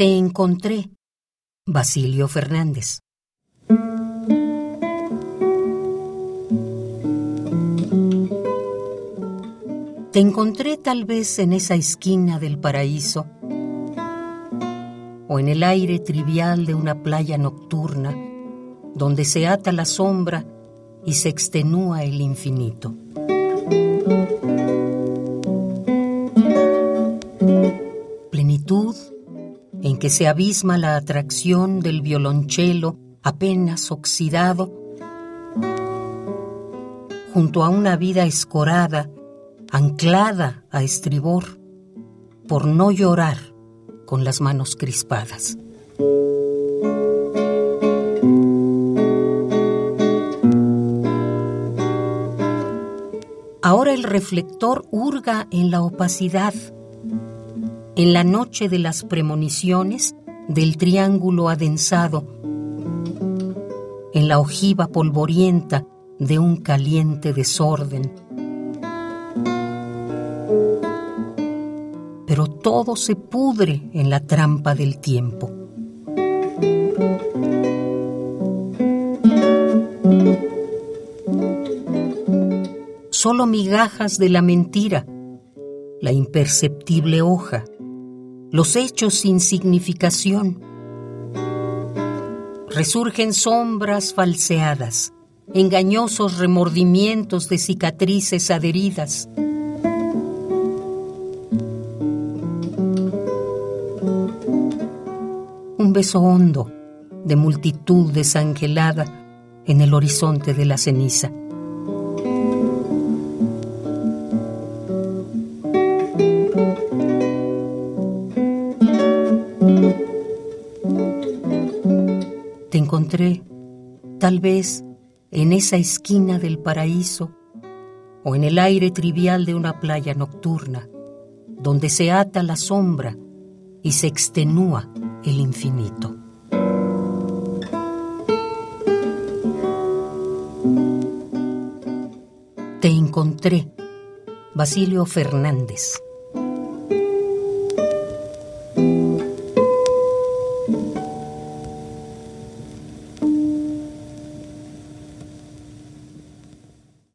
Te encontré, Basilio Fernández. Te encontré tal vez en esa esquina del paraíso o en el aire trivial de una playa nocturna donde se ata la sombra y se extenúa el infinito. En que se abisma la atracción del violonchelo apenas oxidado junto a una vida escorada anclada a estribor, por no llorar con las manos crispadas. Ahora el reflector hurga en la opacidad, en la noche de las premoniciones del triángulo adensado, en la ojiva polvorienta de un caliente desorden pero todo se pudre en la trampa del tiempo. Solo migajas de la mentira, la imperceptible hoja, los hechos sin significación. Resurgen sombras falseadas, engañosos remordimientos de cicatrices adheridas. un beso hondo de multitud desangelada en el horizonte de la ceniza. Te encontré, tal vez, en esa esquina del paraíso o en el aire trivial de una playa nocturna, donde se ata la sombra y se extenúa el infinito. Te encontré, Basilio Fernández.